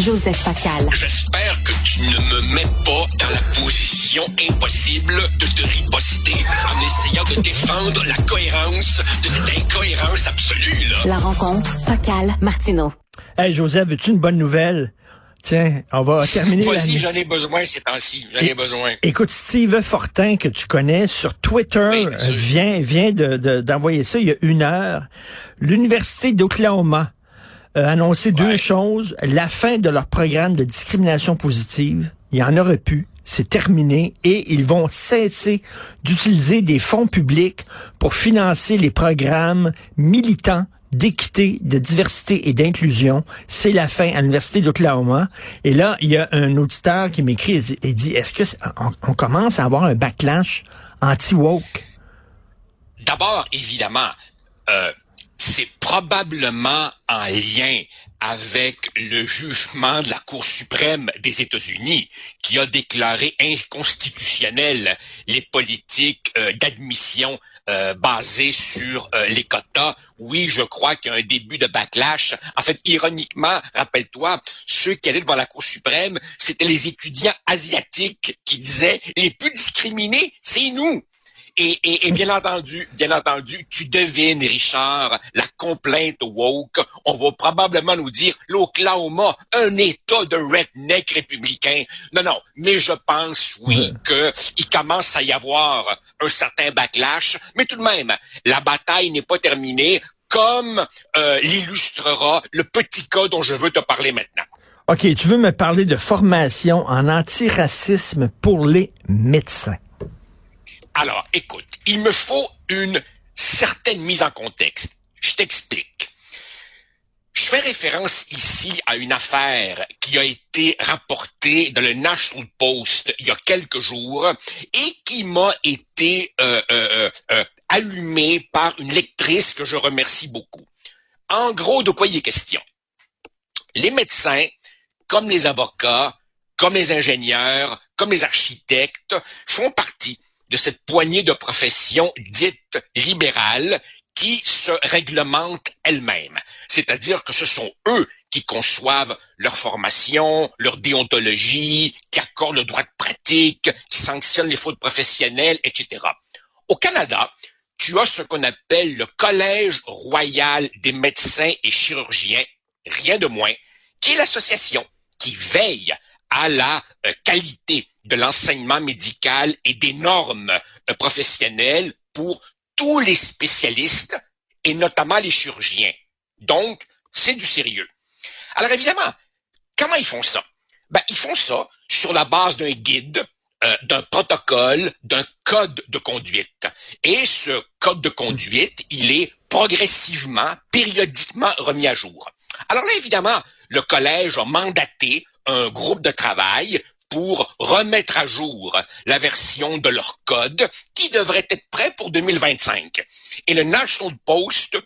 Joseph Facal. J'espère que tu ne me mets pas dans la position impossible de te riposter en essayant de défendre la cohérence de cette incohérence absolue. Là. La rencontre Facal-Martineau. Hey Joseph, veux-tu une bonne nouvelle? Tiens, on va terminer. Vas-y, j'en ai besoin ces temps-ci. J'en ai besoin. Écoute, Steve Fortin, que tu connais sur Twitter, vient, vient d'envoyer de, ça il y a une heure. L'Université d'Oklahoma annoncé deux choses. La fin de leur programme de discrimination positive. Il y en aurait pu. C'est terminé et ils vont cesser d'utiliser des fonds publics pour financer les programmes militants d'équité, de diversité et d'inclusion. C'est la fin à l'Université d'Oklahoma. Et là, il y a un auditeur qui m'écrit et dit, est-ce que on, commence à avoir un backlash anti-woke? D'abord, évidemment, euh, c'est probablement en lien avec le jugement de la Cour suprême des États-Unis qui a déclaré inconstitutionnelles les politiques euh, d'admission euh, basées sur euh, les quotas. Oui, je crois qu'il y a un début de backlash. En fait, ironiquement, rappelle-toi, ceux qui allaient devant la Cour suprême, c'était les étudiants asiatiques qui disaient les plus discriminés, c'est nous. Et, bien entendu, bien entendu, tu devines, Richard, la complainte woke. On va probablement nous dire l'Oklahoma, un État de redneck républicain. Non, non, mais je pense, oui, que il commence à y avoir un certain backlash. Mais tout de même, la bataille n'est pas terminée, comme euh, l'illustrera le petit cas dont je veux te parler maintenant. OK, tu veux me parler de formation en antiracisme pour les médecins. Alors, écoute, il me faut une certaine mise en contexte. Je t'explique. Je fais référence ici à une affaire qui a été rapportée dans le National Post il y a quelques jours et qui m'a été euh, euh, euh, allumée par une lectrice que je remercie beaucoup. En gros, de quoi il est question? Les médecins, comme les avocats, comme les ingénieurs, comme les architectes, font partie de cette poignée de professions dites libérales qui se réglementent elles-mêmes. C'est-à-dire que ce sont eux qui conçoivent leur formation, leur déontologie, qui accordent le droit de pratique, qui sanctionnent les fautes professionnelles, etc. Au Canada, tu as ce qu'on appelle le Collège royal des médecins et chirurgiens, rien de moins, qui est l'association qui veille à la euh, qualité de l'enseignement médical et des normes euh, professionnelles pour tous les spécialistes et notamment les chirurgiens. Donc, c'est du sérieux. Alors évidemment, comment ils font ça? Ben, ils font ça sur la base d'un guide, euh, d'un protocole, d'un code de conduite. Et ce code de conduite, il est progressivement, périodiquement remis à jour. Alors là, évidemment, le collège a mandaté un groupe de travail pour remettre à jour la version de leur code qui devrait être prêt pour 2025. Et le National Post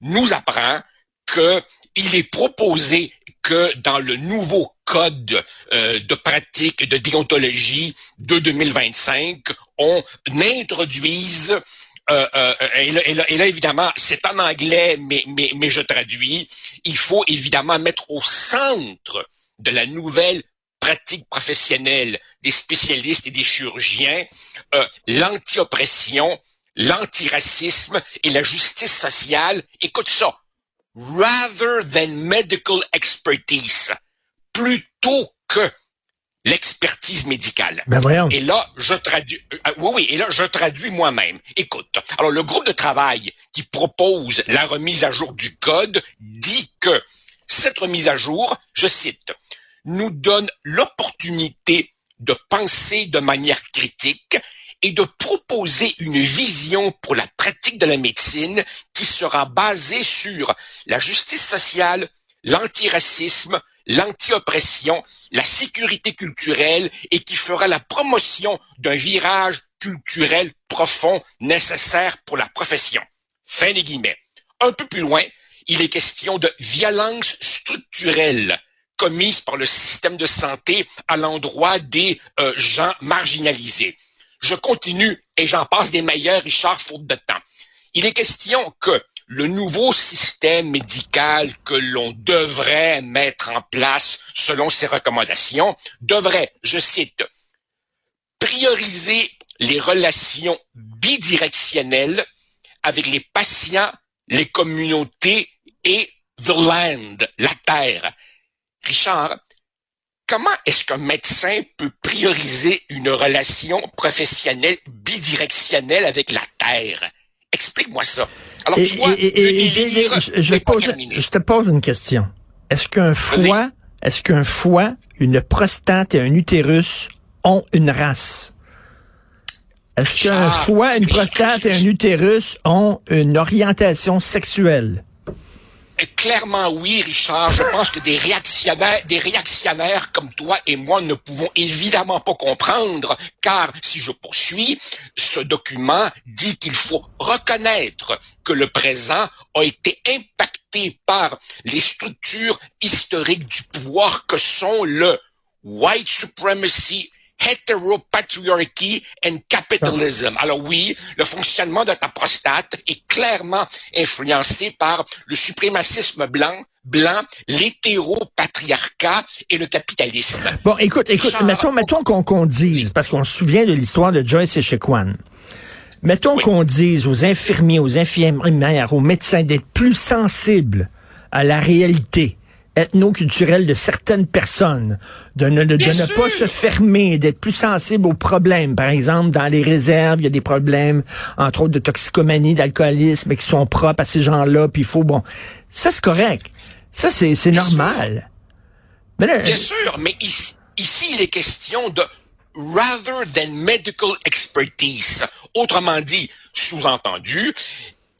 nous apprend qu'il est proposé que dans le nouveau code euh, de pratique de déontologie de 2025, on introduise euh, euh, et, là, évidemment, c'est en anglais, mais, je traduis. Il faut évidemment mettre au centre de la nouvelle pratique professionnelle des spécialistes et des chirurgiens, euh, l'anti-oppression, l'antiracisme et la justice sociale. Écoute ça. Rather than medical expertise, plutôt que l'expertise médicale. Ben voyons. Et là, je traduis. Euh, oui, oui. Et là, je traduis moi-même. Écoute. Alors, le groupe de travail qui propose la remise à jour du code dit que cette remise à jour, je cite, nous donne l'opportunité de penser de manière critique et de proposer une vision pour la pratique de la médecine qui sera basée sur la justice sociale, l'antiracisme, l'anti-oppression, la sécurité culturelle et qui fera la promotion d'un virage culturel profond nécessaire pour la profession. Fin des guillemets. Un peu plus loin, il est question de violence structurelle commises par le système de santé à l'endroit des euh, gens marginalisés. Je continue et j'en passe des meilleurs, Richard, faute de temps. Il est question que le nouveau système médical que l'on devrait mettre en place selon ces recommandations devrait, je cite, prioriser les relations bidirectionnelles avec les patients, les communautés et the land, la terre. Richard, comment est-ce qu'un médecin peut prioriser une relation professionnelle bidirectionnelle avec la terre? Explique-moi ça. Alors, tu vois, je, te pose une question. Est-ce qu'un foie, est-ce qu'un foie, une prostate et un utérus ont une race? Est-ce qu'un foie, une prostate et un utérus ont une orientation sexuelle? Clairement oui, Richard. Je pense que des réactionnaires, des réactionnaires comme toi et moi ne pouvons évidemment pas comprendre, car si je poursuis, ce document dit qu'il faut reconnaître que le présent a été impacté par les structures historiques du pouvoir que sont le white supremacy, heteropatriarchy and capitalism. Alors oui, le fonctionnement de ta prostate est clairement influencé par le suprémacisme blanc, blanc, l'hétéropatriarcat et le capitalisme. Bon, écoute, écoute, mettons, mettons qu'on dise, parce qu'on se souvient de l'histoire de Joyce Echequan. Mettons qu'on dise aux infirmiers, aux infirmières, aux médecins d'être plus sensibles à la réalité ethno-culturel de certaines personnes, de ne, de, ne pas se fermer, d'être plus sensible aux problèmes. Par exemple, dans les réserves, il y a des problèmes, entre autres de toxicomanie, d'alcoolisme, qui sont propres à ces gens-là, puis il faut, bon, ça c'est correct. Ça, c'est, c'est normal. Mais Bien sûr, mais ici, ici, il est question de rather than medical expertise. Autrement dit, sous-entendu,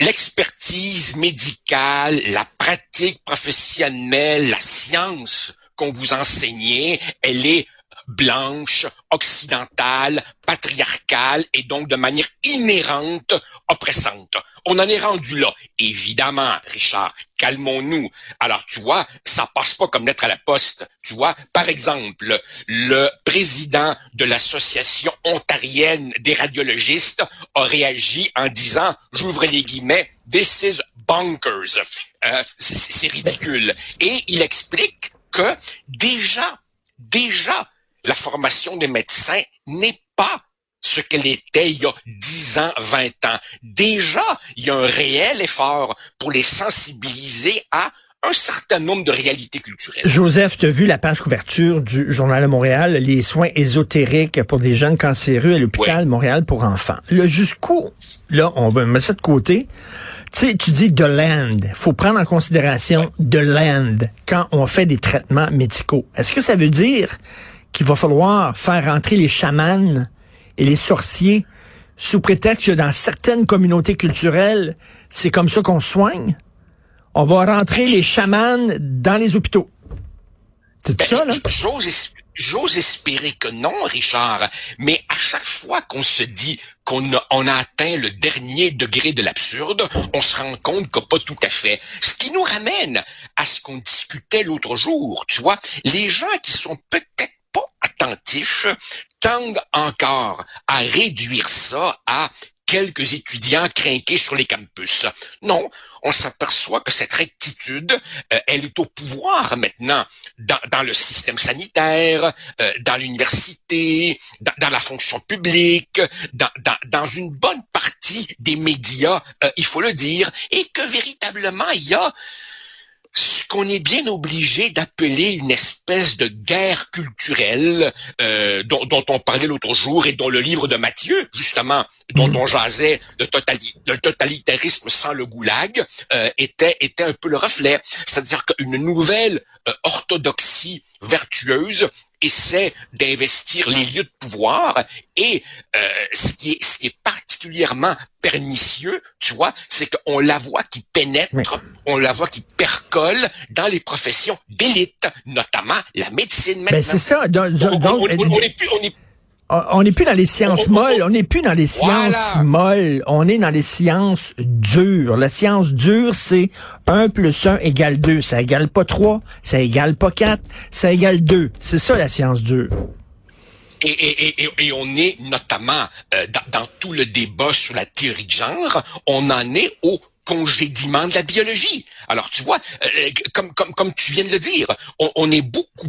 l'expertise médicale, la pratique professionnelle, la science qu'on vous enseignait, elle est blanche, occidentale, patriarcale et donc de manière inhérente oppressante. On en est rendu là. Évidemment, Richard, calmons-nous. Alors, tu vois, ça passe pas comme lettre à la poste. Tu vois, par exemple, le président de l'association ontarienne des radiologistes a réagi en disant, j'ouvre les guillemets, this is bonkers. Euh, c'est ridicule. Et il explique que déjà, déjà, la formation des médecins n'est pas ce qu'elle était il y a 10 ans, 20 ans. Déjà, il y a un réel effort pour les sensibiliser à un certain nombre de réalités culturelles. Joseph, tu as vu la page couverture du Journal de Montréal, les soins ésotériques pour des jeunes cancéreux à l'hôpital Montréal pour enfants. Là, jusqu'où, là, on va mettre ça de côté. Tu sais, tu dis de land. faut prendre en considération de land quand on fait des traitements médicaux. Est-ce que ça veut dire qu'il va falloir faire rentrer les chamans et les sorciers sous prétexte que dans certaines communautés culturelles, c'est comme ça qu'on soigne. On va rentrer les chamans dans les hôpitaux. C'est ça, là? J'ose espérer que non, Richard, mais à chaque fois qu'on se dit qu'on a, on a atteint le dernier degré de l'absurde, on se rend compte que pas tout à fait. Ce qui nous ramène à ce qu'on discutait l'autre jour, tu vois, les gens qui sont peut-être attentifs tendent encore à réduire ça à quelques étudiants craqués sur les campus. Non, on s'aperçoit que cette rectitude, euh, elle est au pouvoir maintenant dans, le système sanitaire, euh, dans l'université, dans, la fonction publique, dans, une bonne partie des médias, euh, il faut le dire, et que véritablement il y a qu'on est bien obligé d'appeler une espèce de guerre culturelle euh, dont, on parlait l'autre jour et dont le livre de Mathieu, justement, dont mm. on jasait le, totalitarisme sans le goulag, euh, était, était un peu le reflet. C'est-à-dire qu'une nouvelle euh, orthodoxie vertueuse essaie d'investir les lieux de pouvoir et euh, ce qui est ce qui est particulièrement pernicieux, tu vois, c'est qu'on la voit qui pénètre, on la voit qui percole dans les professions d'élite, notamment la médecine ben, c'est ça. Donc, on, est plus, on est on n'est plus dans les sciences molles, on n'est plus dans les sciences molles, on est dans les sciences dures. La science dure, c'est 1 plus 1 égale 2. Ça égale pas 3, ça égale pas 4, ça égale 2. C'est ça la science dure. Et, et, et, et, on est notamment euh, dans, dans, tout le débat sur la théorie de genre, on en est au congédiement de la biologie. Alors, tu vois, euh, comme, comme, comme tu viens de le dire, on, on est beaucoup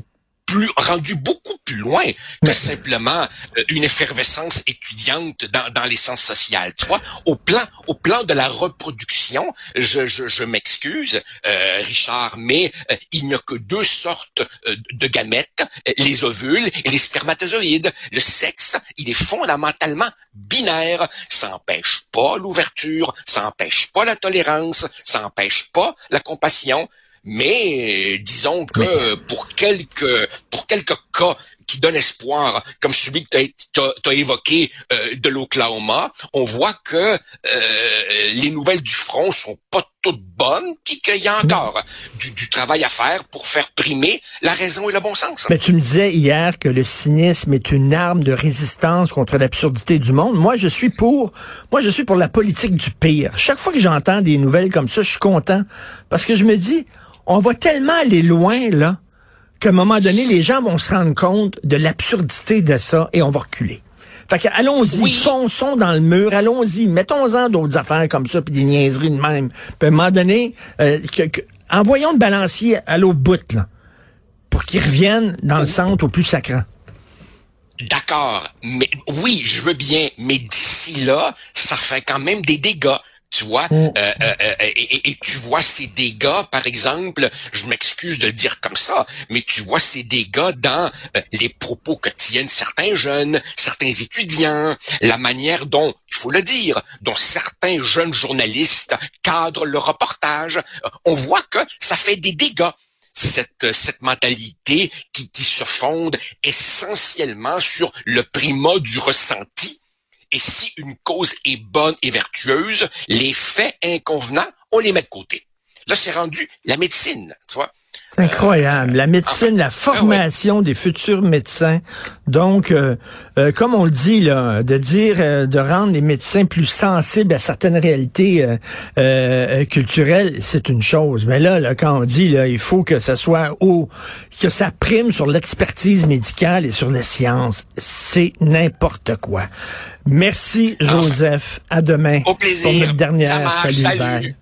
plus rendu beaucoup plus loin que simplement euh, une effervescence étudiante dans, dans les sciences sociales. Tu vois, au plan au plan de la reproduction, je, je, je m'excuse, euh, Richard, mais euh, il n'y a que deux sortes de gamètes, les ovules et les spermatozoïdes. Le sexe, il est fondamentalement binaire. Ça n'empêche pas l'ouverture, ça n'empêche pas la tolérance, ça n'empêche pas la compassion. Mais disons que pour quelques pour quelques cas qui donnent espoir, comme celui que tu as, évoqué euh, de l'Oklahoma, on voit que euh, les nouvelles du front sont pas toutes bonnes, puis qu'il y a encore du, du, travail à faire pour faire primer la raison et le bon sens. Mais tu me disais hier que le cynisme est une arme de résistance contre l'absurdité du monde. Moi, je suis pour, moi, je suis pour la politique du pire. Chaque fois que j'entends des nouvelles comme ça, je suis content parce que je me dis, on va tellement aller loin, là, qu'à un moment donné, les gens vont se rendre compte de l'absurdité de ça et on va reculer. Fait que allons-y, fonçons dans le mur, allons-y, mettons-en d'autres affaires comme ça, puis des niaiseries de même. Puis à un moment donné, euh, envoyons le balancier à l'autre bout, là, pour qu'il revienne dans le centre au plus sacrant. D'accord, mais oui, je veux bien, mais d'ici là, ça fait quand même des dégâts. Tu vois, mm. euh, euh, euh, et, tu vois ces dégâts, par exemple, je m'excuse de le dire comme ça, mais tu vois ces dégâts dans les propos que tiennent certains jeunes, certains étudiants, la manière dont, il faut le dire, dont certains jeunes journalistes cadrent le reportage. On voit que ça fait des dégâts. Cette, cette mentalité qui, qui se fonde essentiellement sur le primat du ressenti, et si une cause est bonne et vertueuse, les faits inconvenants, on les met de côté. Là, c'est rendu la médecine, tu vois. Incroyable. La médecine, la ah formation des futurs médecins. Donc, euh, euh, comme on le dit, là, de dire, euh, de rendre les médecins plus sensibles à certaines réalités culturelles, c'est une chose. Mais là, là, quand on dit, là, il faut que ça soit haut, que ça prime sur l'expertise médicale et sur les sciences, c'est n'importe quoi. Merci, Joseph. À demain. Au plaisir. Pour notre dernière. Salut,